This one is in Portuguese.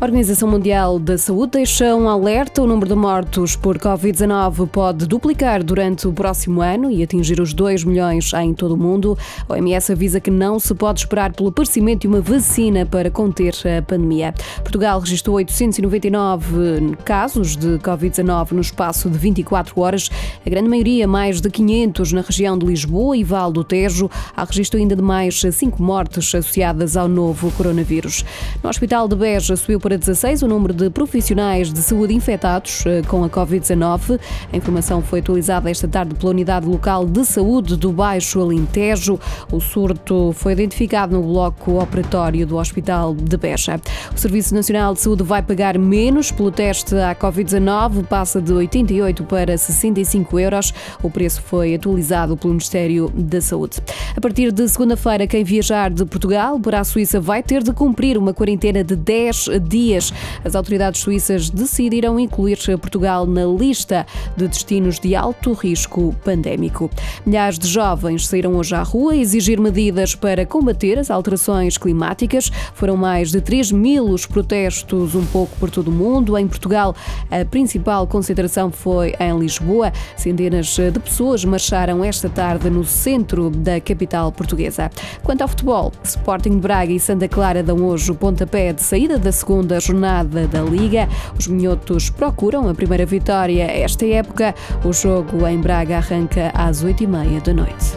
A Organização Mundial da Saúde deixa um alerta: o número de mortos por Covid-19 pode duplicar durante o próximo ano e atingir os 2 milhões em todo o mundo. A OMS avisa que não se pode esperar pelo aparecimento de uma vacina para conter a pandemia. Portugal registrou 899 casos de Covid-19 no espaço de 24 horas, a grande maioria, mais de 500 na região de Lisboa e Val do Tejo. Há registro ainda de mais 5 mortes associadas ao novo coronavírus. No Hospital de Beja subiu para 16 o número de profissionais de saúde infectados eh, com a Covid-19. A informação foi atualizada esta tarde pela Unidade Local de Saúde do Baixo Alentejo. O surto foi identificado no bloco operatório do Hospital de Beja. O Serviço Nacional de Saúde vai pagar menos pelo teste à Covid-19, passa de 88 para 65 euros. O preço foi atualizado pelo Ministério da Saúde. A partir de segunda-feira, quem viajar de Portugal para a Suíça vai ter de cumprir uma quarentena de 10 dias dias. As autoridades suíças decidiram incluir Portugal na lista de destinos de alto risco pandémico. Milhares de jovens saíram hoje à rua a exigir medidas para combater as alterações climáticas. Foram mais de 3 mil os protestos, um pouco por todo o mundo. Em Portugal, a principal concentração foi em Lisboa. Centenas de pessoas marcharam esta tarde no centro da capital portuguesa. Quanto ao futebol, Sporting de Braga e Santa Clara dão hoje o pontapé de saída da segunda segunda jornada da Liga. Os minhotos procuram a primeira vitória esta época. O jogo em Braga arranca às oito e meia da noite.